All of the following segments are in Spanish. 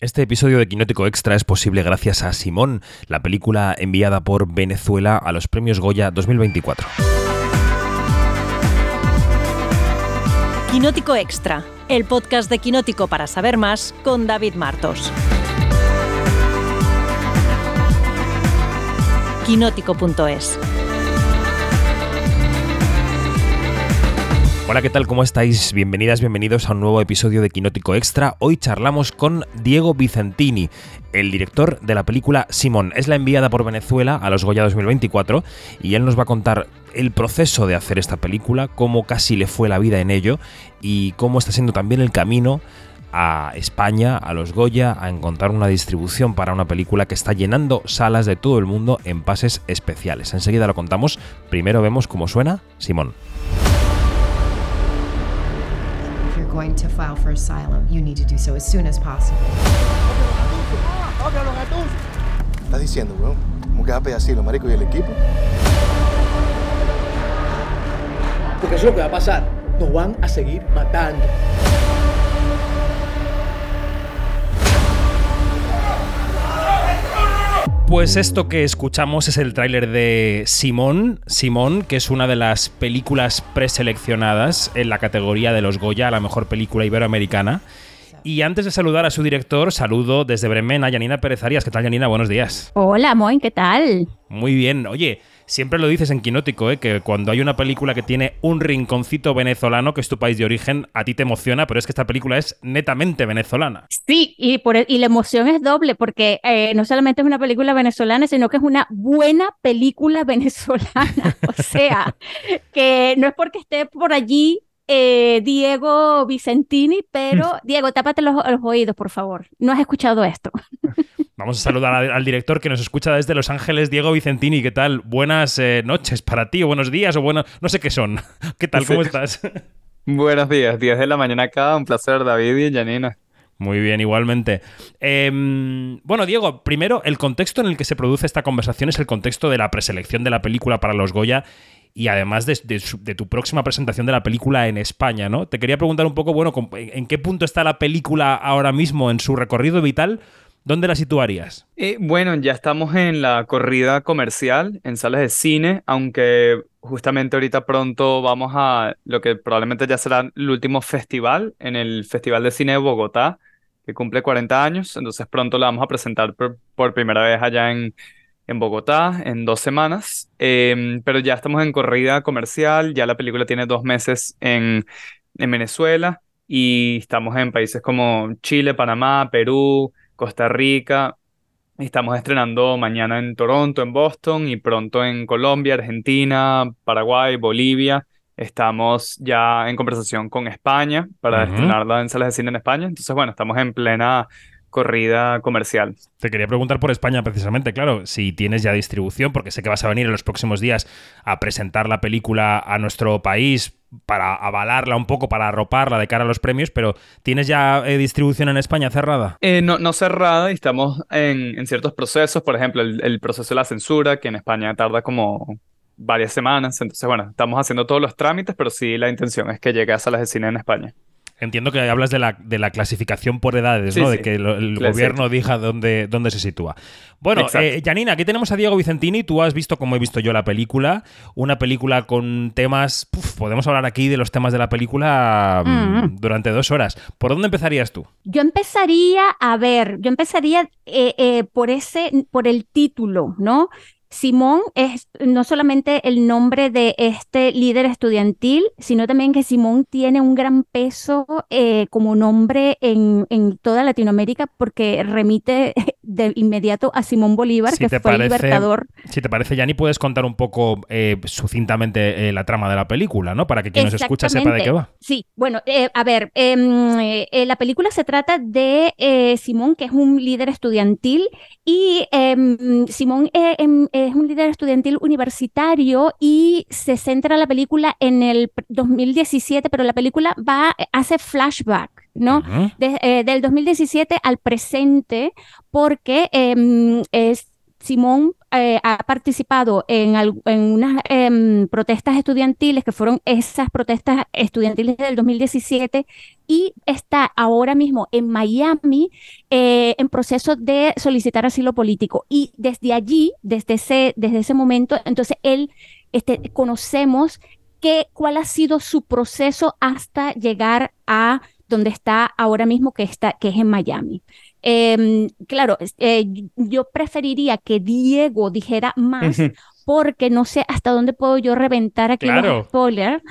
Este episodio de Quinótico Extra es posible gracias a Simón, la película enviada por Venezuela a los premios Goya 2024. Quinótico Extra, el podcast de Quinótico para saber más con David Martos. Quinótico.es Hola, ¿qué tal? ¿Cómo estáis? Bienvenidas, bienvenidos a un nuevo episodio de Quinótico Extra. Hoy charlamos con Diego Vicentini, el director de la película Simón. Es la enviada por Venezuela a los Goya 2024 y él nos va a contar el proceso de hacer esta película, cómo casi le fue la vida en ello y cómo está siendo también el camino a España, a los Goya, a encontrar una distribución para una película que está llenando salas de todo el mundo en pases especiales. Enseguida lo contamos. Primero vemos cómo suena Simón. Going to file for asylum, you need to do so as soon as possible. ¿Estás diciendo, weón? ¿Cómo que va a pedir asilo, marico, y el equipo? Porque eso es lo que va a pasar. Nos van a seguir matando. Pues esto que escuchamos es el tráiler de Simón, Simón, que es una de las películas preseleccionadas en la categoría de los Goya, la mejor película iberoamericana. Y antes de saludar a su director, saludo desde Bremen a Yanina Pérez Arias. ¿Qué tal, Yanina? Buenos días. Hola, Moin, ¿qué tal? Muy bien. Oye, siempre lo dices en Quinótico, ¿eh? que cuando hay una película que tiene un rinconcito venezolano, que es tu país de origen, a ti te emociona, pero es que esta película es netamente venezolana. Sí, y, por, y la emoción es doble, porque eh, no solamente es una película venezolana, sino que es una buena película venezolana. o sea, que no es porque esté por allí eh, Diego Vicentini, pero Diego, tápate los, los, oídos, por favor. No has escuchado esto. Vamos a saludar al, al, director que nos escucha desde Los Ángeles, Diego Vicentini. ¿Qué tal? Buenas eh, noches para ti, o buenos días, o bueno, no sé qué son. ¿Qué tal? ¿Cómo estás? Buenos días, 10 de la mañana acá. Un placer, David y Janina. Muy bien, igualmente. Eh, bueno, Diego, primero, el contexto en el que se produce esta conversación es el contexto de la preselección de la película para los Goya y además de, de, de, tu próxima presentación de la película en España, ¿no? Te quería preguntar un poco, bueno, ¿en qué punto está la película ahora mismo en su recorrido vital? ¿Dónde la situarías? Eh, bueno, ya estamos en la corrida comercial, en salas de cine, aunque justamente ahorita pronto vamos a lo que probablemente ya será el último festival, en el Festival de Cine de Bogotá, que cumple 40 años, entonces pronto la vamos a presentar por, por primera vez allá en, en Bogotá en dos semanas, eh, pero ya estamos en corrida comercial, ya la película tiene dos meses en, en Venezuela y estamos en países como Chile, Panamá, Perú, Costa Rica. Estamos estrenando mañana en Toronto, en Boston y pronto en Colombia, Argentina, Paraguay, Bolivia. Estamos ya en conversación con España para uh -huh. estrenarla en salas de cine en España. Entonces, bueno, estamos en plena corrida comercial. Te quería preguntar por España precisamente, claro, si tienes ya distribución, porque sé que vas a venir en los próximos días a presentar la película a nuestro país para avalarla un poco, para arroparla de cara a los premios, pero ¿tienes ya eh, distribución en España cerrada? Eh, no, no cerrada, y estamos en, en, ciertos procesos, por ejemplo, el, el proceso de la censura, que en España tarda como varias semanas, entonces bueno, estamos haciendo todos los trámites, pero sí la intención es que llegue a salas de cine en España. Entiendo que hablas de la, de la clasificación por edades, sí, ¿no? Sí. De que lo, el Claro, gobierno diga dónde, dónde se sitúa. Bueno, eh, Janina, aquí tenemos a Diego Vicentini. Tú has visto, como he visto yo, la película. Una película con temas. Puf, podemos hablar aquí de los temas de la película mm. durante dos horas. ¿Por dónde empezarías tú? Yo empezaría a ver, yo empezaría eh, eh, por ese, por el título, ¿no? Simón es no solamente el nombre de este líder estudiantil, sino también que Simón tiene un gran peso eh, como nombre en, en, toda Latinoamérica porque remite de inmediato a Simón Bolívar, si que fue parece, el libertador. Si te parece, Yanni, puedes contar un poco eh, sucintamente eh, la trama de la película, ¿no? Para que quien nos escucha sepa de qué va. Sí, bueno, eh, a ver, em, la película se trata de Simón, que es un líder estudiantil, y em, Simón em, es un líder estudiantil universitario y se centra la película en el 2017, pero la película va, hace flashback. ¿No? Uh -huh. de, eh, del 2017 al presente, porque eh, es, Simón eh, ha participado en, en unas em, protestas estudiantiles, que fueron esas protestas estudiantiles del 2017, y está ahora mismo en Miami eh, en proceso de solicitar asilo político. Y desde allí, desde ese, desde ese momento, entonces él, este, conocemos que, cuál ha sido su proceso hasta llegar a donde está ahora mismo, que, está, que es en Miami. Em, claro, eh, yo preferiría que Diego dijera más porque no sé hasta dónde puedo yo reventar aquí Claro. los spoilers.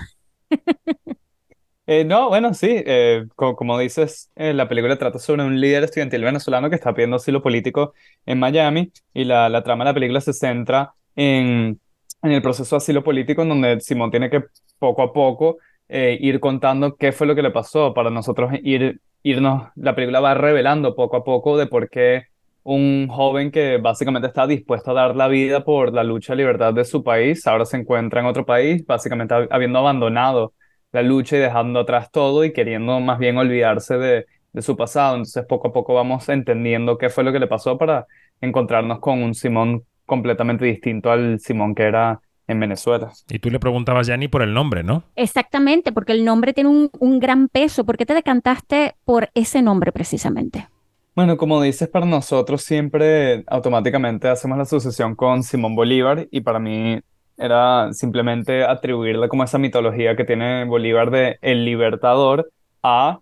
Eh, no, bueno, sí, eh, co- como dices, eh, la película trata sobre un líder estudiantil venezolano que está pidiendo asilo político en Miami y la, la trama de la película se centra en, en el proceso de asilo político en donde Simón tiene que poco a poco eh, ir contando qué fue lo que le pasó para nosotros ir, irnos, la película va revelando poco a poco de por qué un joven que básicamente está dispuesto a dar la vida por la lucha de libertad de su país, ahora se encuentra en otro país, básicamente hab- habiendo abandonado la lucha y dejando atrás todo y queriendo más bien olvidarse de, de su pasado. Entonces poco a poco vamos entendiendo qué fue lo que le pasó para encontrarnos con un Simón completamente distinto al Simón que era en Venezuela. Y tú le preguntabas, Yanni, por el nombre, ¿no? Exactamente, porque el nombre tiene un, un gran peso. ¿Por qué te decantaste por ese nombre precisamente? Bueno, como dices, para nosotros siempre automáticamente hacemos la asociación con Simón Bolívar y para mí era simplemente atribuirle como esa mitología que tiene Bolívar de el libertador a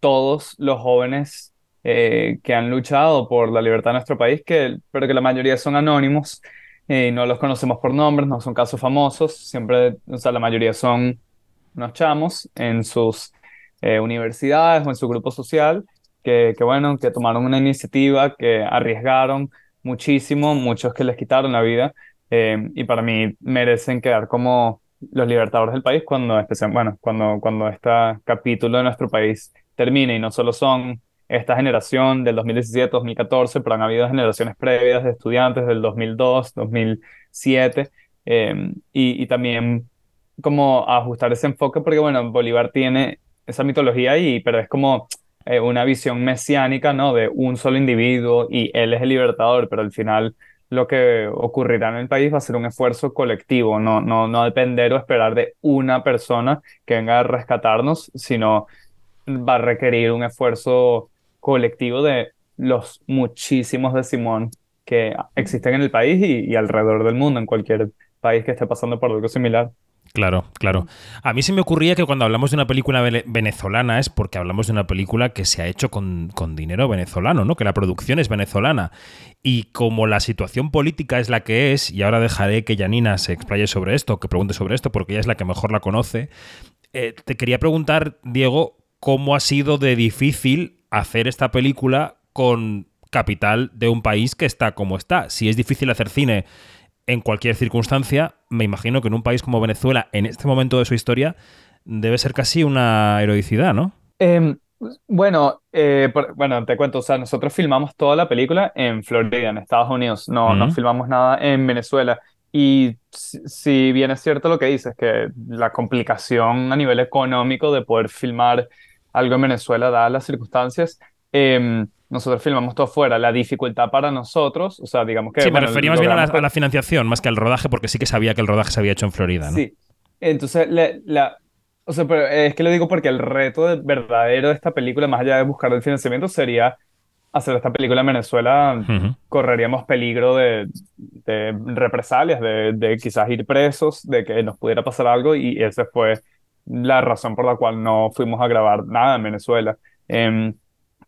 todos los jóvenes eh, que han luchado por la libertad de nuestro país, que, pero que la mayoría son anónimos eh, no los conocemos por nombres, no son casos famosos, siempre, o sea, la mayoría son unos chamos en sus eh, universidades o en su grupo social que, que, bueno, que tomaron una iniciativa, que arriesgaron muchísimo, muchos que les quitaron la vida, eh, y para mí merecen quedar como los libertadores del país cuando, especial, bueno, cuando, cuando este capítulo de nuestro país termine, y no solo son esta generación del 2017-2014, pero han habido generaciones previas de estudiantes del 2002, 2007, eh, y, y también como ajustar ese enfoque, porque bueno, Bolívar tiene esa mitología y, pero es como eh, una visión mesiánica, ¿no? De un solo individuo y él es el libertador, pero al final lo que ocurrirá en el país va a ser un esfuerzo colectivo, no, no, no depender o esperar de una persona que venga a rescatarnos, sino va a requerir un esfuerzo colectivo de los muchísimos de Simón que existen en el país y, alrededor del mundo, en cualquier país que esté pasando por algo similar. Claro, claro. A mí se me ocurría que cuando hablamos de una película venezolana es porque hablamos de una película que se ha hecho con, con dinero venezolano, ¿no? Que la producción es venezolana. Y como la situación política es la que es, y ahora dejaré que Janina se explaye sobre esto, que pregunte sobre esto, porque ella es la que mejor la conoce, eh, te quería preguntar, Diego, cómo ha sido de difícil hacer esta película con capital de un país que está como está. Si es difícil hacer cine en cualquier circunstancia, me imagino que en un país como Venezuela, en este momento de su historia, debe ser casi una heroicidad, ¿no? Eh, bueno, eh, por- bueno, te cuento, o sea, nosotros filmamos toda la película en Florida, en Estados Unidos, no, no filmamos nada en Venezuela. Y si, si bien es cierto lo que dices, que la complicación a nivel económico de poder filmar algo en Venezuela, dadas las circunstancias, em, nosotros filmamos todo fuera. La dificultad para nosotros, o sea, digamos que... Sí, me bueno, refería más bien a la, a la financiación, más que al rodaje, porque sí que sabía que el rodaje se había hecho en Florida, ¿no? Sí, entonces la, la- o sea, pero es que lo digo porque el reto de- verdadero de esta película, más allá de buscar el financiamiento, sería hacer esta película en Venezuela. Ujú. Correríamos peligro de, de represalias, de, de quizás ir presos, de que nos pudiera pasar algo y esa fue la razón por la cual no fuimos a grabar nada en Venezuela. Em,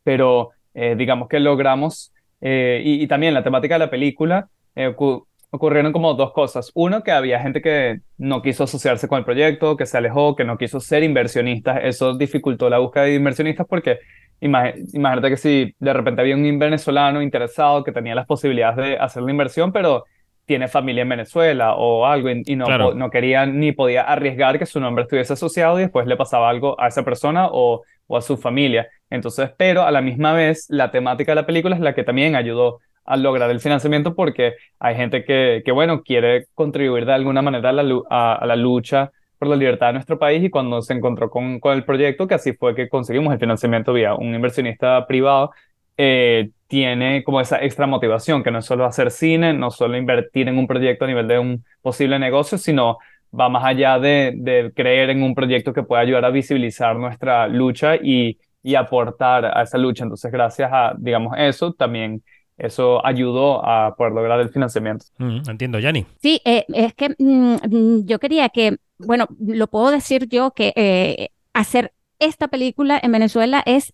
pero eh, digamos que logramos, eh, y, también la temática de la película, eh, ocu- ocurrieron como dos cosas. Uno, que había gente que no quiso asociarse con el proyecto, que se alejó, que no quiso ser inversionistas. Eso dificultó la búsqueda de inversionistas porque imagínate que si de repente había un venezolano interesado que tenía las posibilidades de hacer la inversión, pero tiene familia en Venezuela o algo y, y no, Claro. no quería ni podía arriesgar que su nombre estuviese asociado y después le pasaba algo a esa persona o, o a su familia. Entonces, pero a la misma vez, la temática de la película es la que también ayudó a lograr el financiamiento porque hay gente que, que bueno, quiere contribuir de alguna manera a la, a, a la lucha por la libertad de nuestro país y cuando se encontró con, con el proyecto, que así fue que conseguimos el financiamiento vía un inversionista privado, eh, tiene como esa extra motivación, que no es solo hacer cine, no solo invertir en un proyecto a nivel de un posible negocio, sino va más allá de, de creer en un proyecto que pueda ayudar a visibilizar nuestra lucha y, y aportar a esa lucha. Entonces, gracias a, digamos, eso, también eso ayudó a poder lograr el financiamiento. Mm, entiendo, Yanni. Sí, eh, es que mm, mm, yo quería que, bueno, lo puedo decir yo, que eh, hacer esta película en Venezuela es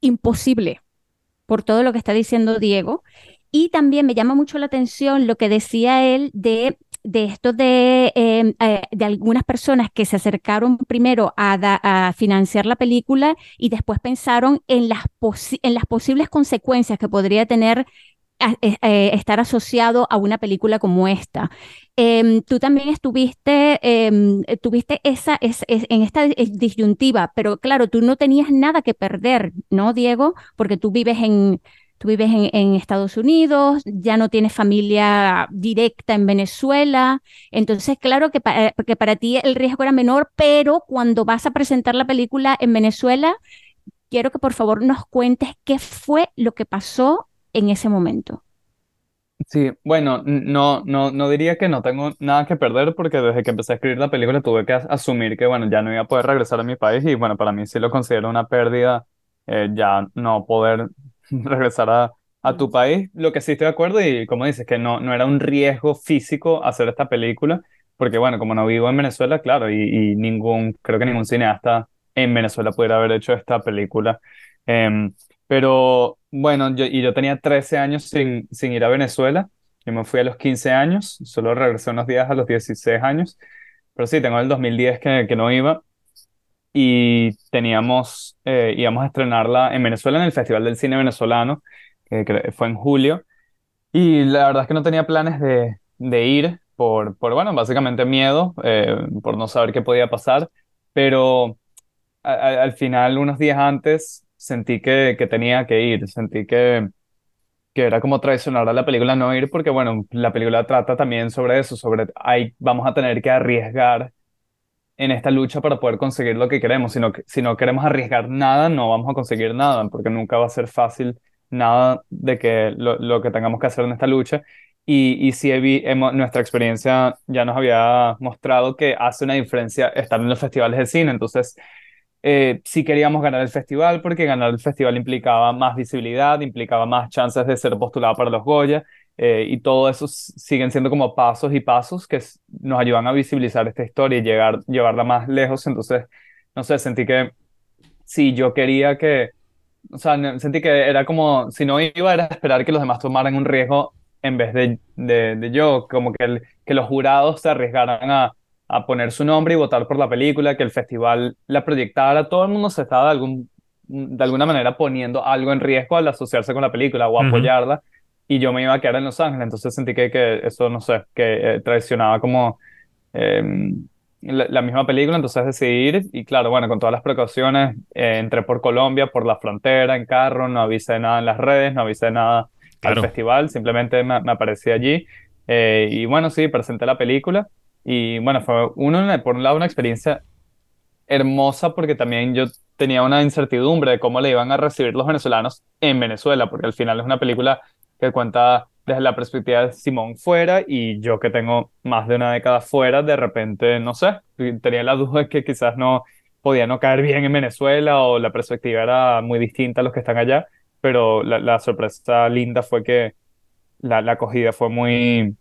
imposible por todo lo que está diciendo Diego. Y también me llama mucho la atención lo que decía él de, de esto de, em, eh, de algunas personas que se acercaron primero a, da- a financiar la película y después pensaron en las, en las posibles consecuencias que podría tener eh, eh, estar asociado a una película como esta. Em, tú también estuviste, eh, tuviste esa, es- es- en esta eh, disyuntiva, pero claro, tú no tenías nada que perder, ¿no, Diego? Porque tú vives en, tú vives en, en Estados Unidos, ya no tienes familia directa en Venezuela, entonces claro que, pa- eh, que para ti el riesgo era menor, pero cuando vas a presentar la película en Venezuela, quiero que por favor nos cuentes qué fue lo que pasó en ese momento. Sí, bueno, no, no, no diría que no tengo nada que perder porque desde que empecé a escribir la película tuve que as- asumir que, bueno, ya no iba a poder regresar a mi país y, bueno, para mí sí lo considero una pérdida eh, ya no poder regresar a, a tu país. Lo que sí estoy de acuerdo y, como dices, que no, no era un riesgo físico hacer esta película porque, bueno, como no vivo en Venezuela, claro, y, y ningún, creo que ningún cineasta en Venezuela pudiera haber hecho esta película. Em, pero bueno, yo, y yo tenía 13 años sin, sin ir a Venezuela. Yo me fui a los 15 años, solo regresé unos días a los 16 años. Pero sí, tengo el 2010 que, que no iba. Y teníamos, eh, íbamos a estrenarla en Venezuela en el Festival del Cine Venezolano, que fue en julio. Y la verdad es que no tenía planes de, de ir por, por, bueno, básicamente miedo, eh, por no saber qué podía pasar. Pero a- a- al final, unos días antes, sentí que, que tenía que ir, sentí que, que era como traicionar a la película no ir, porque bueno, la película trata también sobre eso, sobre ahí vamos a tener que arriesgar en esta lucha para poder conseguir lo que queremos. Si no, si no queremos arriesgar nada, no vamos a conseguir nada, porque nunca va a ser fácil nada de que lo, lo que tengamos que hacer en esta lucha. Y, y sí, hevi- hemos- nuestra experiencia ya nos había mostrado que hace una diferencia estar en los festivales de cine. Entonces, eh, sí queríamos ganar el festival porque ganar el festival implicaba más visibilidad, implicaba más chances de ser postulado para los Goya eh, y todo eso siguen siendo como pasos y pasos que nos ayudan a visibilizar esta historia y llegar, llevarla más lejos. Entonces, no sé, sentí que sí, yo quería que, o sea, sentí que era como, si no iba, era esperar que los demás tomaran un riesgo en vez de, de, de yo, como que, el- que los jurados se arriesgaran a, a poner su nombre y votar por la película, que el festival la proyectara, todo el mundo se estaba de, algún, de alguna manera poniendo algo en riesgo al asociarse con la película o apoyarla, y yo me iba a quedar en Los Ángeles, entonces sentí que, que eso, no sé, que eh, traicionaba como em, la, la misma película, entonces decidí ir y claro, bueno, con todas las precauciones, eh, entré por Colombia, por la frontera, en carro, no avisé nada en las redes, no avisé nada Claro. al festival, simplemente me, me aparecí allí eh, y bueno, sí, presenté la película y bueno, fue uno, por un lado una experiencia hermosa porque también yo tenía una incertidumbre de cómo le iban a recibir los venezolanos en Venezuela, porque al final es una película que cuenta desde la perspectiva de Simón fuera y yo que tengo más de una década fuera, de repente, no sé, tenía la duda de que quizás no podía no caer bien en Venezuela o la perspectiva era muy distinta a los que están allá, pero la, la sorpresa linda fue que la, la acogida fue muy,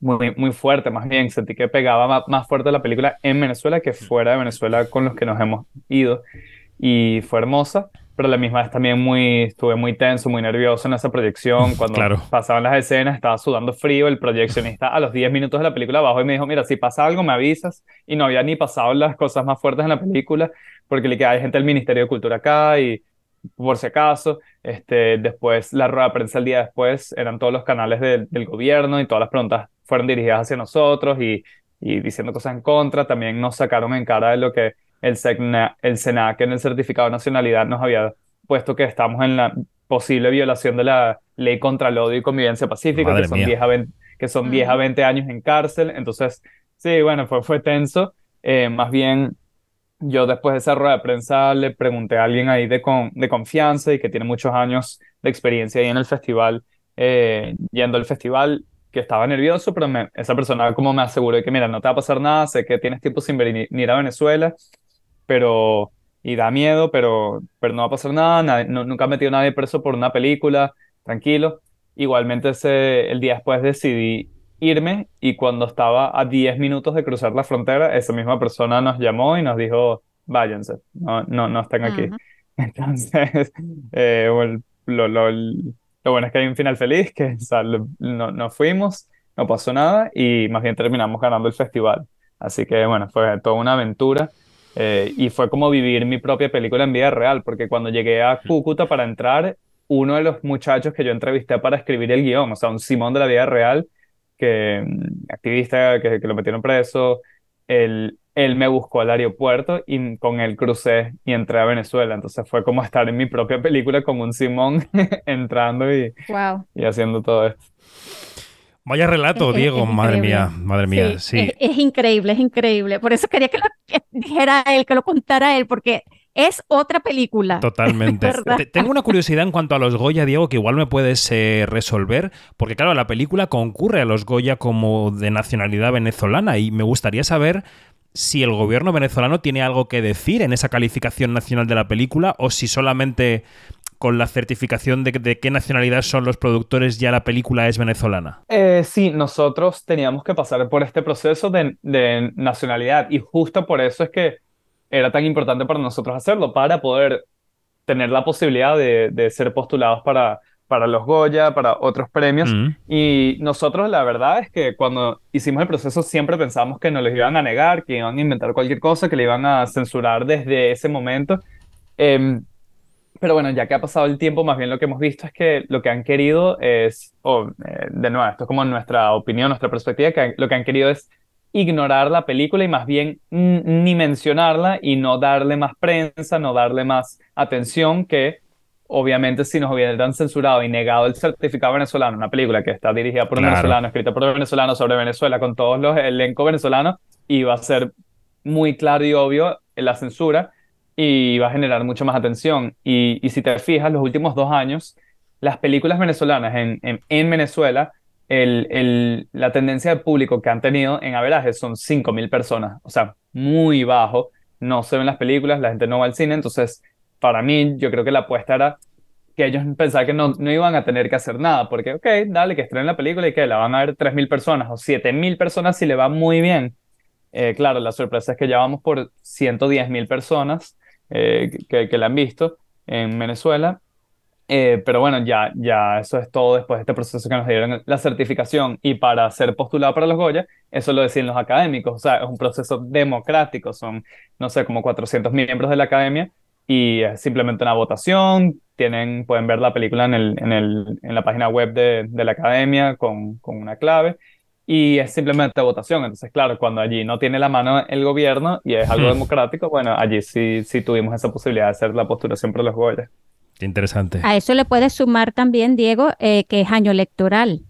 muy, muy fuerte, más bien. Sentí que pegaba más, fuerte la película en Venezuela que fuera de Venezuela con los que nos hemos ido. Y fue hermosa, pero a la misma vez también muy, estuve muy tenso, muy nervioso en esa proyección, cuando Claro. pasaban las escenas estaba sudando frío, el proyeccionista a los 10 minutos de la película abajo y me dijo, mira, si pasa algo me avisas y no había ni pasado las cosas más fuertes en la película porque le queda hay gente del Ministerio de Cultura acá y por si acaso, este, después la rueda de prensa el día después eran todos los canales del- del gobierno y todas las preguntas fueron dirigidas hacia nosotros y, y diciendo cosas en contra. También nos sacaron en cara de lo que el, SECNA, el SENAC en el certificado de nacionalidad nos había puesto que estamos en la posible violación de la ley contra el odio y convivencia pacífica, Madre que son, mía. 10 a 20, que son 10 a 20 años en cárcel. Entonces, sí, bueno, fue, fue tenso. Eh, más bien yo después de esa rueda de prensa le pregunté a alguien ahí de, con, de confianza y que tiene muchos años de experiencia ahí en el festival, eh, yendo al festival, que estaba nervioso, pero me, esa persona como me aseguró que, mira, no te va a pasar nada, sé que tienes tiempo sin venir ir a Venezuela, pero, y da miedo, pero, pero no va a pasar nada, nunca ha metido a nadie preso por una película, tranquilo. Igualmente ese, el día después decidí irme y cuando estaba a 10 minutos de cruzar la frontera, esa misma persona nos llamó y nos dijo, váyanse, no, no, no estén aquí. Entonces, eh, lo, lo, lo, bueno es que hay un final feliz, que no, no fuimos, no pasó nada y más bien terminamos ganando el festival. Así que bueno, fue toda una aventura. Eh, y fue como vivir mi propia película en vida real, porque cuando llegué a Cúcuta para entrar, uno de los muchachos que yo entrevisté para escribir el guion, o sea, un Simón de la vida real, que mm, activista que, que lo metieron preso, él, él me buscó al aeropuerto y con él crucé y entré a Venezuela. Entonces fue como estar en mi propia película con un Simón entrando y, y haciendo todo esto. Vaya relato, Diego, madre mía, madre mía, sí. Es, increíble, es increíble. Por eso quería que lo dijera él, que lo contara él, porque es otra película. Totalmente. Tengo una curiosidad en cuanto a los Goya, Diego, que igual me puedes eh, resolver, porque claro, la película concurre a los Goya como de nacionalidad venezolana y me gustaría saber si el gobierno venezolano tiene algo que decir en esa calificación nacional de la película o si solamente con la certificación de, de, qué nacionalidad son los productores, ya la película es venezolana? Eh, sí, nosotros teníamos que pasar por este proceso de, nacionalidad y justo por eso es que era tan importante para nosotros hacerlo, para poder tener la posibilidad de ser postulados para, para los Goya, para otros premios. Mm. Y nosotros la verdad es que cuando hicimos el proceso siempre pensábamos que nos los iban a negar, que iban a inventar cualquier cosa, que le iban a censurar desde ese momento. Eh, pero bueno, ya que ha pasado el tiempo, más bien lo que hemos visto es que lo que han querido es, o eh, de nuevo, esto es como nuestra opinión, nuestra perspectiva, que lo que han querido es ignorar la película y más bien ni mencionarla y no darle más prensa, no darle más atención que obviamente si nos hubieran censurado y negado el certificado venezolano, una película que está dirigida por un venezolano, escrita por un venezolano sobre Venezuela con todos los elencos venezolanos, iba a ser muy claro y obvio la censura y va a generar mucho más atención. Y, y si te fijas, los últimos dos años, las películas venezolanas en, en, Venezuela, el, el, la tendencia de público que han tenido en averaje son 5.000 personas, o sea, muy bajo, no se ven las películas, la gente no va al cine, entonces para mí yo creo que la apuesta era que ellos pensaban que no, no iban a tener que hacer nada, porque, ok, dale, que estrenen la película y que la van a ver 3.000 personas o 7.000 personas si le va muy bien. Eh, claro, la sorpresa es que ya vamos por 110.000 personas eh, que, que, la han visto en Venezuela. Eh, pero bueno, ya, ya eso es todo después de este proceso que nos dieron la certificación y para ser postulado para los Goya, eso lo decían los académicos, o sea, es un proceso democrático, son, no sé, como 400 miembros de la academia y es simplemente una votación, tienen, pueden ver la película en, el, en, el, en la página web de, de la academia con, con una clave y es simplemente votación. Entonces, claro, cuando allí no tiene la mano el gobierno y es algo hmm. democrático, bueno, allí sí, sí tuvimos esa posibilidad de hacer la postulación por los Goya. Qué interesante. A eso le puedes sumar también, Diego, eh, que es año electoral.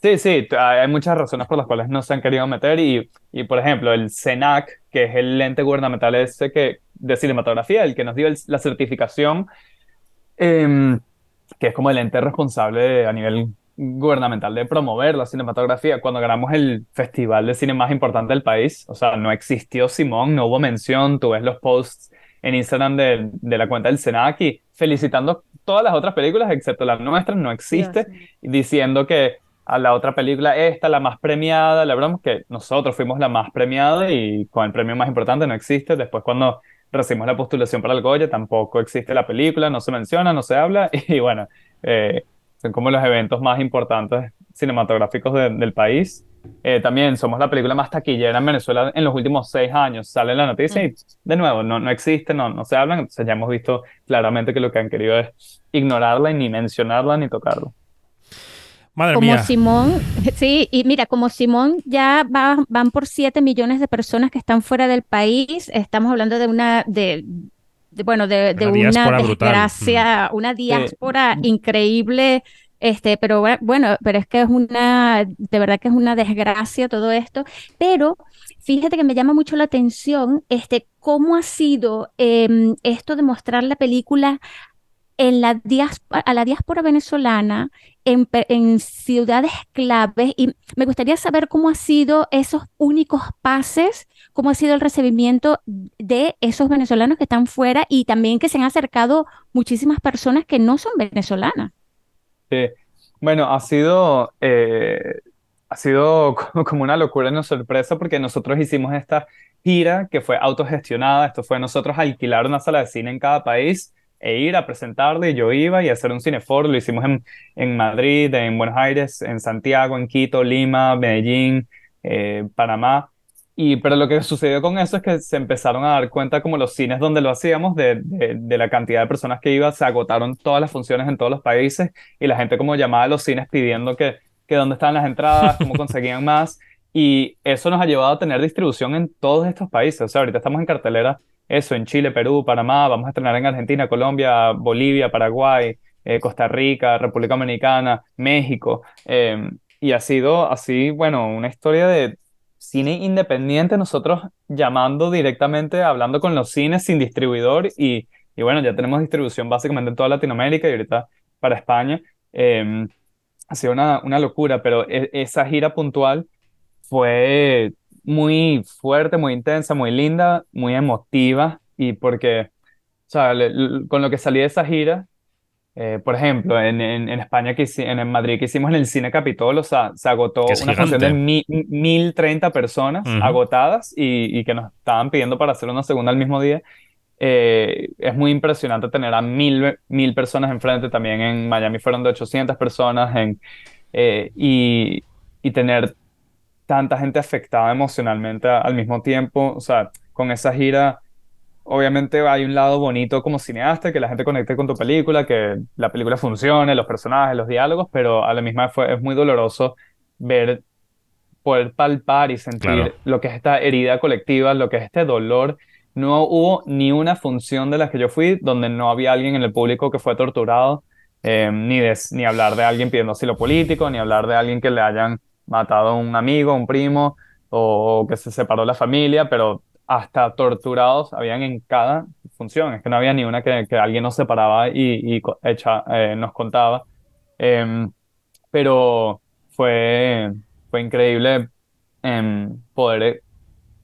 Sí, sí, hay muchas razones por las cuales no se han querido meter y, y por ejemplo, el CENAC, que es el ente gubernamental ese que, de cinematografía, el que nos dio la certificación, em, que es como el ente responsable a nivel gubernamental de promover la cinematografía. Cuando ganamos el festival de cine más importante del país, o sea, no existió Simón, no hubo mención, tú ves los posts en Instagram de, de la cuenta del Senaki felicitando todas las otras películas excepto la nuestra, no existe, diciendo que a la otra película, esta, la más premiada, la verdad que nosotros fuimos la más premiada y con el premio más importante no existe. Después cuando recibimos la postulación para el Goya, tampoco existe la película, no se menciona, no se habla y bueno, eh, son como los eventos más importantes cinematográficos del país. Eh, también somos la película más taquillera en Venezuela en los últimos seis años. Sale la noticia y, de nuevo, no, no existe, no, no se hablan. Entonces ya hemos visto claramente que lo que han querido es ignorarla y ni mencionarla ni tocarla. Madre como Simón, sí, y mira, como Simón ya va, van por siete millones de personas que están fuera del país, estamos hablando de una, de, bueno, de, una, desgracia, una diáspora increíble Este, pero bueno, pero es que es una, de verdad que es una desgracia todo esto. Pero fíjate que me llama mucho la atención, este, cómo ha sido em, esto de mostrar la película en la a la diáspora venezolana en, en, ciudades claves y me gustaría saber cómo ha sido esos únicos pases, cómo ha sido el recibimiento de esos venezolanos que están fuera y también que se han acercado muchísimas personas que no son venezolanas. Sí. Bueno, ha sido, eh, ha sido como una locura y una sorpresa porque nosotros hicimos esta gira que fue autogestionada. Esto fue nosotros alquilar una sala de cine en cada país e ir a presentarle. Yo iba y hacer un cineforo. Lo hicimos en, en Madrid, en Buenos Aires, en Santiago, en Quito, Lima, Medellín, eh, Panamá. Y, pero lo que sucedió con eso es que se empezaron a dar cuenta como los cines donde lo hacíamos, de, de, la cantidad de personas que iba, se agotaron todas las funciones en todos los países y la gente como llamaba a los cines pidiendo que, que dónde estaban las entradas, cómo conseguían más. Y eso nos ha llevado a tener distribución en todos estos países. O sea, ahorita estamos en cartelera, eso, en Chile, Perú, Panamá, vamos a estrenar en Argentina, Colombia, Bolivia, Paraguay, eh, Costa Rica, República Dominicana, México. Eh, y ha sido así, bueno, una historia de cine independiente, nosotros llamando directamente, hablando con los cines sin distribuidor y, y bueno, ya tenemos distribución básicamente en toda Latinoamérica y ahorita para España. Em, ha sido una, una locura, pero e, esa gira puntual fue muy fuerte, muy intensa, muy linda, muy emotiva y porque, o sea, con lo que salí de esa gira, eh, por ejemplo, en, en, España, que, en, en Madrid, que hicimos en el Cine Capitol, o sea, se agotó una función de mil, 1030 personas agotadas y, y, que nos estaban pidiendo para hacer una segunda al mismo día. Eh, es muy impresionante tener a mil, mil personas enfrente. También en Miami fueron de 800 personas en, eh, y, y tener tanta gente afectada emocionalmente al mismo tiempo. O sea, con esa gira obviamente hay un lado bonito como cineasta, que la gente conecte con tu película, que la película funcione, los personajes, los diálogos, pero a la misma vez es muy doloroso ver, poder palpar y sentir lo que es esta herida colectiva, lo que es este dolor. No hubo ni una función de las que yo fui donde no había alguien en el público que fue torturado, eh, ni, ni hablar de alguien pidiendo asilo político, ni hablar de alguien que le hayan matado a un amigo, un primo, o que se separó la familia, pero hasta torturados habían en cada función. Es que no había ni una que, que alguien nos separaba y, y echa, eh, nos contaba. Em, pero fue, fue increíble em, poder eh,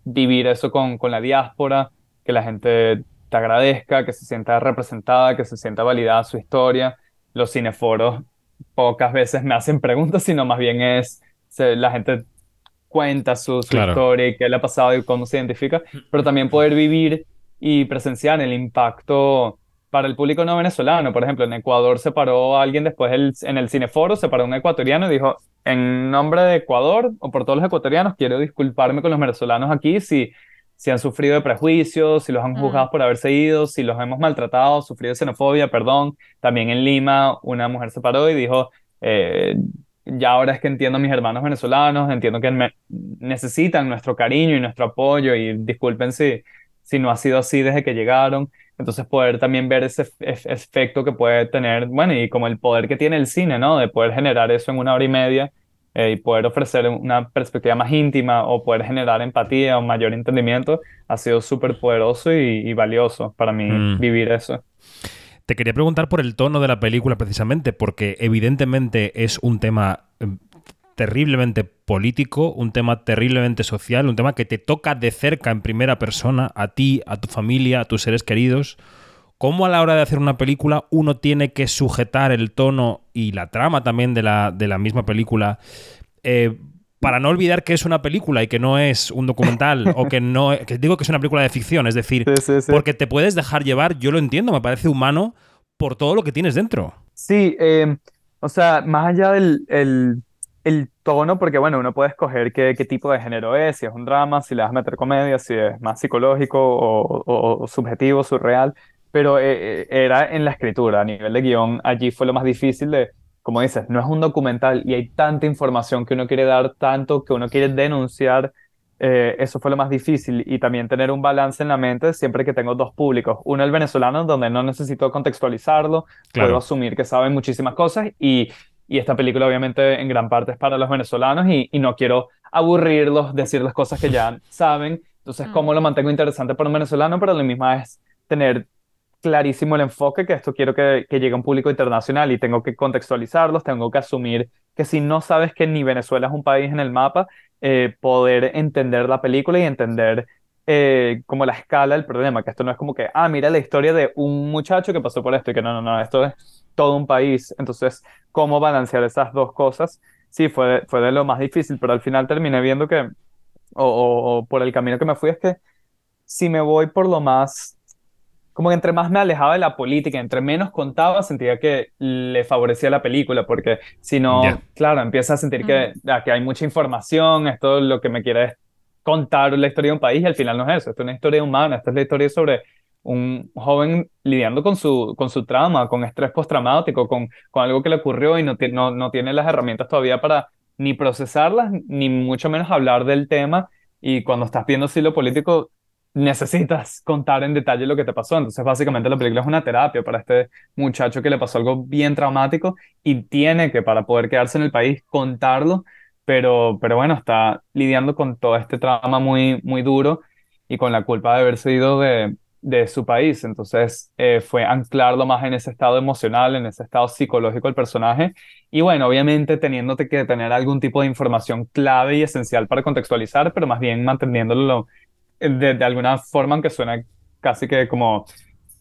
vivir eso con, con la diáspora, que la gente te agradezca, que se sienta representada, que se sienta validada su historia. Los cineforos pocas veces me hacen preguntas, sino más bien es la gente cuenta su, historia y qué le ha pasado y cómo se identifica, pero también poder vivir y presenciar el impacto para el público no venezolano. Por ejemplo, en Ecuador se paró alguien después el, en el cineforo, se paró un ecuatoriano y dijo, en nombre de Ecuador o por todos los ecuatorianos, quiero disculparme con los venezolanos aquí si, si han sufrido de prejuicios, si los han juzgado por haberse ido, si los hemos maltratado, sufrido de xenofobia, perdón. También en Lima una mujer se paró y dijo, eh, ya ahora es que entiendo a mis hermanos venezolanos, entiendo que me necesitan nuestro cariño y nuestro apoyo y disculpen si, si no ha sido así desde que llegaron. Entonces poder también ver ese efecto que puede tener, bueno, y como el poder que tiene el cine, ¿no? De poder generar eso en una hora y media eh, y poder ofrecer una perspectiva más íntima o poder generar empatía o mayor entendimiento, ha sido súper poderoso y, valioso para mí mm. vivir eso. Te quería preguntar por el tono de la película precisamente, porque evidentemente es un tema em, terriblemente político, un tema terriblemente social, un tema que te toca de cerca en primera persona, a ti, a tu familia, a tus seres queridos. ¿Cómo a la hora de hacer una película uno tiene que sujetar el tono y la trama también de la, de la misma película eh, para no olvidar que es una película y que no es un documental o que no que digo que es una película de ficción, es decir, porque te puedes dejar llevar, yo lo entiendo, me parece humano por todo lo que tienes dentro. Sí, em, o sea, más allá del el, tono, porque bueno, uno puede escoger qué, qué, tipo de género es, si es un drama, si le vas a meter comedia, si es más psicológico o, subjetivo, surreal, pero eh, eh, era en la escritura, a nivel de guion, allí fue lo más difícil de como dices, no es un documental y hay tanta información que uno quiere dar, tanto que uno quiere denunciar. Eh, eso fue lo más difícil y también tener un balance en la mente siempre que tengo dos públicos. Uno el venezolano, donde no necesito contextualizarlo, puedo asumir que saben muchísimas cosas y, y esta película obviamente en gran parte es para los venezolanos y, y no quiero aburrirlos, decirles cosas que ya saben. Entonces, ¿cómo lo mantengo interesante para un venezolano? Pero lo mismo es tener clarísimo el enfoque, que esto quiero que, que llegue a un público internacional y tengo que contextualizarlos, tengo que asumir que si no sabes que ni Venezuela es un país en el mapa, eh, poder entender la película y entender eh, como la escala del problema, que esto no es como que, ah, mira la historia de un muchacho que pasó por esto y que no, no, no, esto es todo un país. Entonces, ¿cómo balancear esas dos cosas? Sí, fue, fue de lo más difícil, pero al final terminé viendo que, o, o por el camino que me fui, es que si me voy por lo más como que entre más me alejaba de la política, entre menos contaba, sentía que le favorecía la película, porque si no, Ya. claro, empieza a sentir que, ah, que hay mucha información, esto lo que me quiere es contar la historia de un país y al final no es eso, esto es una historia humana, esta es la historia sobre un joven lidiando con su, con su trauma, con estrés postraumático, con, con algo que le ocurrió y no, no, no tiene las herramientas todavía para ni procesarlas, ni mucho menos hablar del tema. Y cuando estás viendo así lo político, necesitas contar en detalle lo que te pasó. Entonces, básicamente, la película es una terapia para este muchacho que le pasó algo bien traumático y tiene que, para poder quedarse en el país, contarlo. Pero, pero bueno, está lidiando con todo este trauma muy, muy duro y con la culpa de haberse ido de, de su país. Entonces, eh, fue anclarlo más en ese estado emocional, en ese estado psicológico del personaje. Y bueno, obviamente teniéndote que tener algún tipo de información clave y esencial para contextualizar, pero más bien manteniéndolo de, de alguna forma, aunque suena casi que como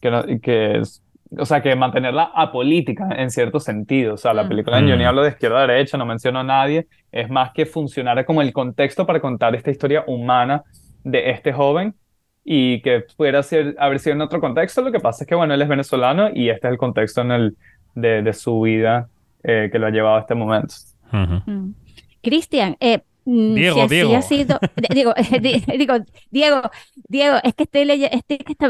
que, no- que es- o sea, que mantenerla apolítica en cierto sentido. O sea, la Mm. película yo ni Mm. hablo de izquierda a derecha, no menciono a nadie, es más que funcionara como el contexto para contar esta historia humana de este joven y que pudiera ser, haber sido en otro contexto. Lo que pasa es que, bueno, él es venezolano y este es el contexto en el, de, de su vida eh, que lo ha llevado a este momento. Ujú. Mm. Cristian, eh, mm, Diego, si Diego. ha sido, di- digo, di- digo, Diego, Diego, es que estoy leyendo,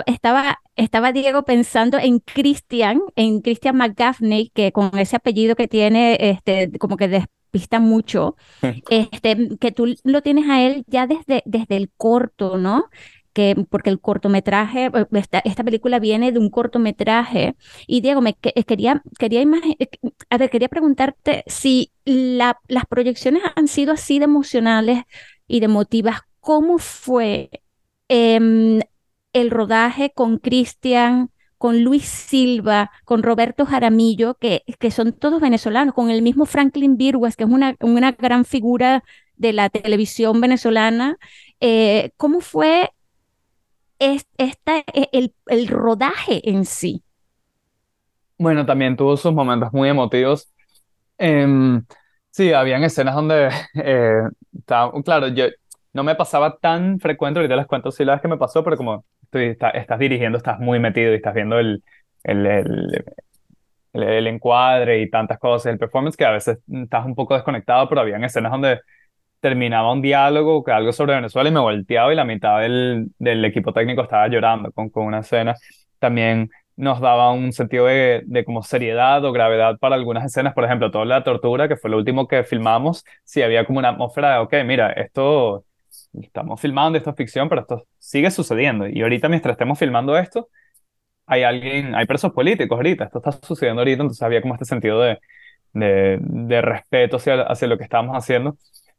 estaba, estaba, Diego pensando en Cristian, en Cristian McGaffney, que con ese apellido que tiene, este, como que despista mucho, este, que tú lo tienes a él ya desde, desde el corto, ¿no? Que, porque el cortometraje, eh, esta, esta película viene de un cortometraje. Y Diego, me que- quería, quería, eh, quería preguntarte si la- las proyecciones han sido así de emocionales y de emotivas. ¿Cómo fue em, el rodaje con Cristian, con Luis Silva, con Roberto Jaramillo, que, que son todos venezolanos, con el mismo Franklin Virgües, que es una, una gran figura de la televisión venezolana? Eh, ¿cómo fue es- esta, e- el, el rodaje en sí? Bueno, también tuvo sus momentos muy emotivos. Em, sí, habían escenas donde, eh, estaba- claro, yo no me pasaba tan frecuente, ahorita les cuento sí la vez que me pasó, pero como estoy, está- estás dirigiendo, estás muy metido y estás viendo el, el, el, el encuadre y tantas cosas, el performance, que a veces estás un poco desconectado, pero habían escenas donde terminaba un diálogo, que algo sobre Venezuela y me volteaba y la mitad del, del equipo técnico estaba llorando con, con una escena. También nos daba un sentido de, de como seriedad o gravedad para algunas escenas, por ejemplo, toda la tortura, que fue lo último que filmamos, sí había como una atmósfera de, ok, mira, esto estamos filmando, esto es ficción, pero esto sigue sucediendo. Y ahorita mientras estemos filmando esto, hay alguien, hay presos políticos ahorita, esto está sucediendo ahorita, entonces había como este sentido de, de, de respeto hacia, hacia lo que estábamos haciendo.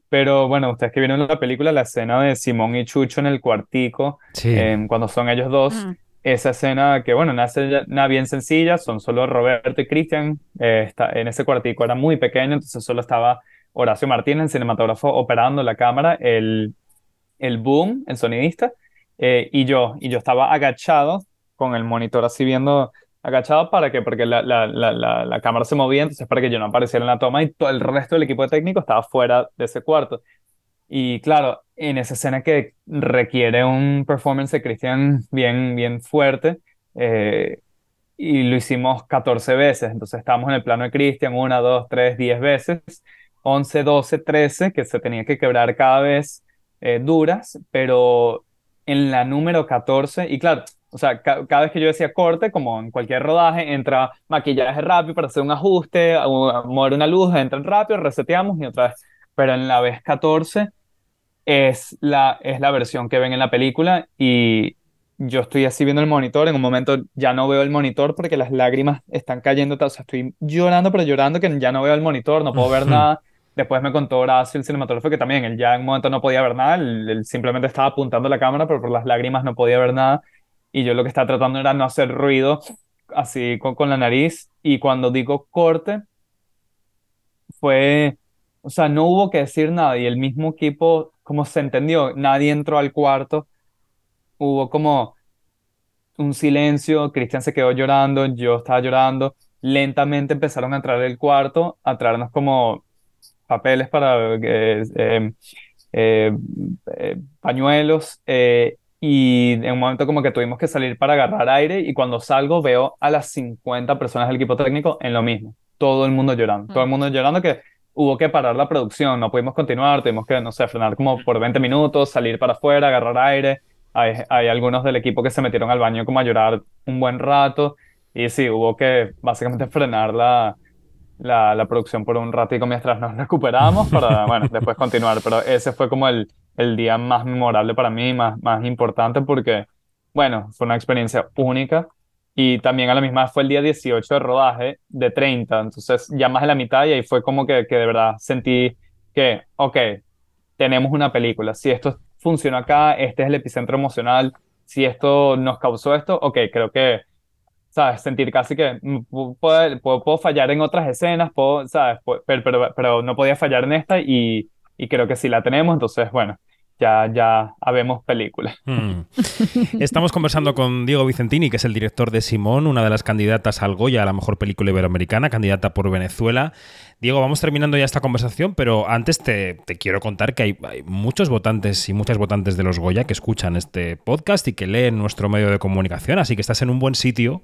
Pero bueno, ustedes que vieron la película, la escena de Simón y Chucho en el cuartico, Sí. em, cuando son ellos dos, Mm. esa escena que, bueno, una escena bien sencilla, son solo Roberto y Cristian, eh, está, en ese cuartico era muy pequeño, entonces solo estaba Horacio Martínez, el cinematógrafo, operando la cámara, el, el boom, el sonidista, eh, y yo, y yo estaba agachado con el monitor así viendo, agachado para que, porque la, la, la, la, cámara se movía, entonces para que yo no apareciera en la toma y todo el resto del equipo técnico estaba fuera de ese cuarto. Y claro, en esa escena que requiere un performance de Cristian bien, bien fuerte, eh, y lo hicimos 14 veces, entonces estábamos en el plano de Cristian, una, dos, tres, diez veces, 11, 12, 13, que se tenía que quebrar cada vez eh, duras, pero en la número 14, y claro, o sea, ca- cada vez que yo decía corte, como en cualquier rodaje, entra maquillaje rápido para hacer un ajuste, mover una luz, entran rápido, reseteamos y otra vez. Pero en la vez 14 es la, es la versión que ven en la película y yo estoy así viendo el monitor, en un momento ya no veo el monitor porque las lágrimas están cayendo, o sea, estoy llorando, pero llorando que ya no veo el monitor, no puedo ver nada. Después me contó Horacio, el cinematógrafo, que también él ya en un momento no podía ver nada, él, simplemente estaba apuntando la cámara, pero por las lágrimas no podía ver nada. Y yo lo que estaba tratando era no hacer ruido así con, con la nariz. Y cuando digo corte, fue, o sea, no hubo que decir nada y el mismo equipo, como se entendió, nadie entró al cuarto, hubo como un silencio, Cristian se quedó llorando, yo estaba llorando, lentamente empezaron a entrar al cuarto, a traernos como papeles para eh, eh, eh, pañuelos y en un momento como que tuvimos que salir para agarrar aire y cuando salgo veo a las 50 personas del equipo técnico en lo mismo, todo el mundo llorando, todo el mundo llorando que hubo que parar la producción, no pudimos continuar, tuvimos que, no sé, frenar como por 20 minutos, salir para afuera, agarrar aire. Hay, hay algunos del equipo que se metieron al baño como a llorar un buen rato y sí, hubo que básicamente frenar la, la, la producción por un ratico mientras nos recuperamos para, bueno, después continuar, pero ese fue como el, el día más memorable para mí, más, más importante porque, bueno, fue una experiencia única. Y también a la misma fue el día 18 de rodaje de 30, entonces ya más de la mitad y ahí fue como que, que de verdad sentí que, ok, tenemos una película, si esto funciona acá, este es el epicentro emocional, si esto nos causó esto, ok, creo que, ¿sabes? Sentir casi que puedo, puedo, fallar en otras escenas, puedo, ¿sabes? Pero, pero, pero, no podía fallar en esta y, y creo que sí la tenemos, entonces, bueno, ya, ya habemos películas. Hmm. Estamos conversando con Diego Vicentini, que es el director de Simón, una de las candidatas al Goya a la mejor película iberoamericana, candidata por Venezuela. Diego, vamos terminando ya esta conversación, pero antes te, quiero contar que hay, muchos votantes y muchas votantes de los Goya que escuchan este podcast y que leen nuestro medio de comunicación, así que estás en un buen sitio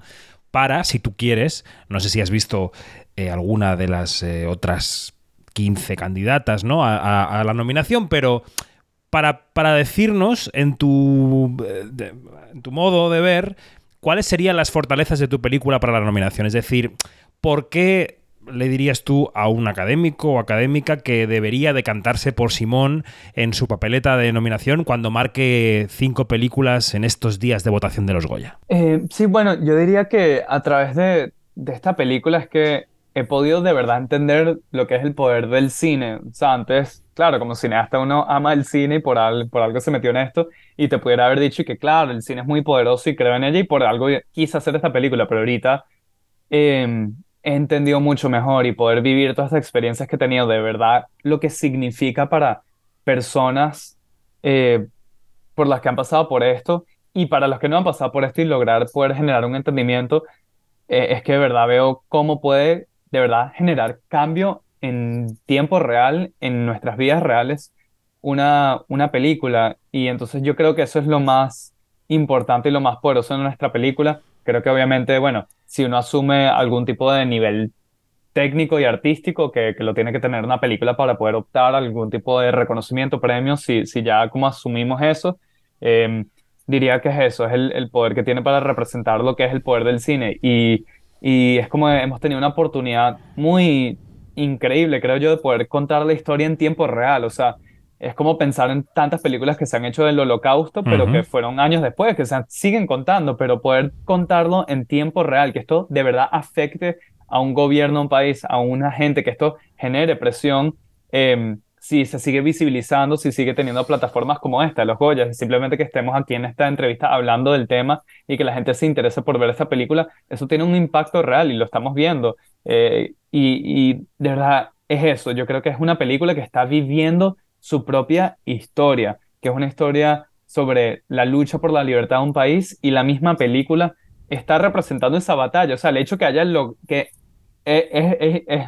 para, si tú quieres, no sé si has visto eh, alguna de las eh, otras 15 candidatas ¿no? a la nominación, pero para, decirnos en tu, en tu modo de ver cuáles serían las fortalezas de tu película para la nominación. Es decir, ¿por qué le dirías tú a un académico o académica que debería decantarse por Simón en su papeleta de nominación cuando marque cinco películas en estos días de votación de los Goya? Eh, sí, bueno, yo diría que a través de, de esta película es que he podido de verdad entender lo que es el poder del cine. O sea, antes, claro, como cineasta uno ama el cine y por, por algo se metió en esto y te pudiera haber dicho que, claro, el cine es muy poderoso y creo en ella y por algo quise hacer esta película, pero ahorita em, he entendido mucho mejor y poder vivir todas estas experiencias que he tenido de verdad, lo que significa para personas eh, por las que han pasado por esto y para los que no han pasado por esto y lograr poder generar un entendimiento, eh, es que de verdad veo cómo puede de verdad generar cambio en tiempo real, en nuestras vidas reales, una, una película. Y entonces yo creo que eso es lo más importante y lo más poderoso de nuestra película. Creo que obviamente, bueno, si uno asume algún tipo de nivel técnico y artístico que, que, lo tiene que tener una película para poder optar a algún tipo de reconocimiento, premio, si, si ya como asumimos eso, em, diría que es eso, es el, el, poder que tiene para representar lo que es el poder del cine. Y y es como hemos tenido una oportunidad muy increíble, creo yo, de poder contar la historia en tiempo real. O sea, es como pensar en tantas películas que se han hecho del holocausto, pero que fueron años después, que se siguen contando, pero poder contarlo en tiempo real, que esto de verdad afecte a un gobierno, a un país, a una gente, que esto genere presión. Eh, si se sigue visibilizando, si sigue teniendo plataformas como esta, los Goyas, simplemente que estemos aquí en esta entrevista hablando del tema y que la gente se interese por ver esta película, eso tiene un impacto real y lo estamos viendo. Eh, y, de verdad es eso, yo creo que es una película que está viviendo su propia historia, que es una historia sobre la lucha por la libertad de un país y la misma película está representando esa batalla, o sea, el hecho que haya lo que es, es,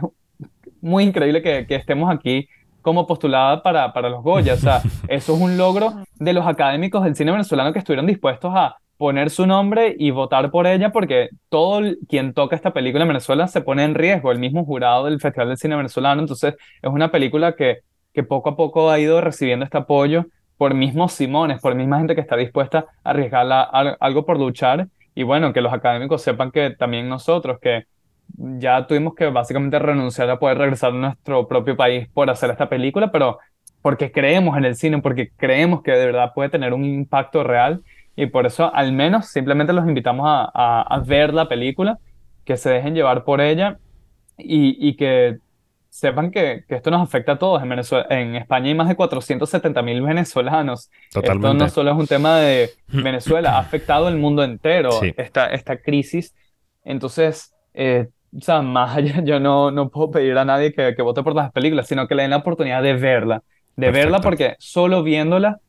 muy increíble que, que estemos aquí como postulada para, para los Goya. O sea, eso es un logro de los académicos del cine venezolano que estuvieron dispuestos a poner su nombre y votar por ella porque todo quien toca esta película en Venezuela se pone en riesgo, el mismo jurado del Festival del Cine Venezolano. Entonces, es una película que, que poco a poco ha ido recibiendo este apoyo por mismos Simones, por misma gente que está dispuesta a arriesgar algo por luchar. Y bueno, que los académicos sepan que también nosotros, que ya tuvimos que básicamente renunciar a poder regresar a nuestro propio país por hacer esta película, pero porque creemos en el cine, porque creemos que de verdad puede tener un impacto real y por eso al menos simplemente los invitamos a, a- a ver la película, que se dejen llevar por ella y, y que sepan que, que esto nos afecta a todos. En Venezuela, en España hay más de 470 mil venezolanos. Esto Totalmente. no solo es un tema de Venezuela, ha afectado el mundo entero Sí. esta, esta crisis. Entonces, eh, o sea, más allá, yo no, no puedo pedir a nadie que, que vote por las películas, sino que le den la oportunidad de verla. De verla Perfecto. porque solo viéndola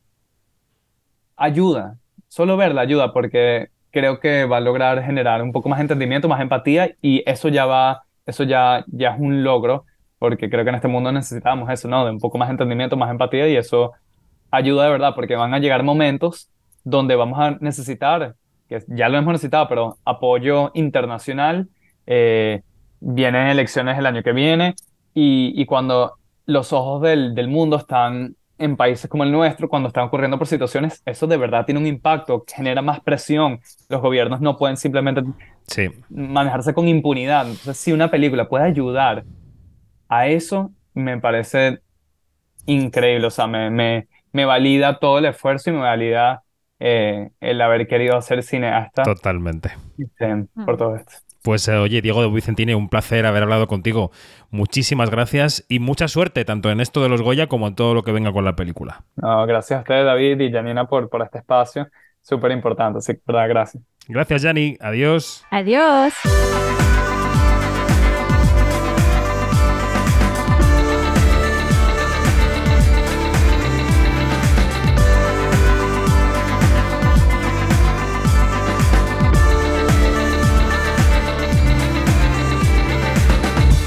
ayuda. Solo verla ayuda porque creo que va a lograr generar un poco más entendimiento, más empatía y eso ya va, eso ya, ya es un logro porque creo que en este mundo necesitamos eso, ¿no? De un poco más entendimiento, más empatía y eso ayuda de verdad porque van a llegar momentos donde vamos a necesitar, que ya lo hemos necesitado, pero apoyo internacional. eh, vienen elecciones el año que viene y, y cuando los ojos del, del mundo están en países como el nuestro, cuando están ocurriendo por situaciones, eso de verdad tiene un impacto, genera más presión. Los gobiernos no pueden simplemente Sí, manejarse con impunidad. Entonces, si una película puede ayudar a eso, me parece increíble. O sea, me, me, me valida todo el esfuerzo y me valida eh, el haber querido ser cineasta totalmente. por todo esto. Pues eh, oye, Diego de Vicentini, un placer haber hablado contigo. Muchísimas gracias y mucha suerte tanto en esto de los Goya como en todo lo que venga con la película. No, gracias a ustedes, David y Janina, por, por este espacio. Súper importante. Así que, verdad, gracias. Gracias, Yanni. Adiós. Adiós.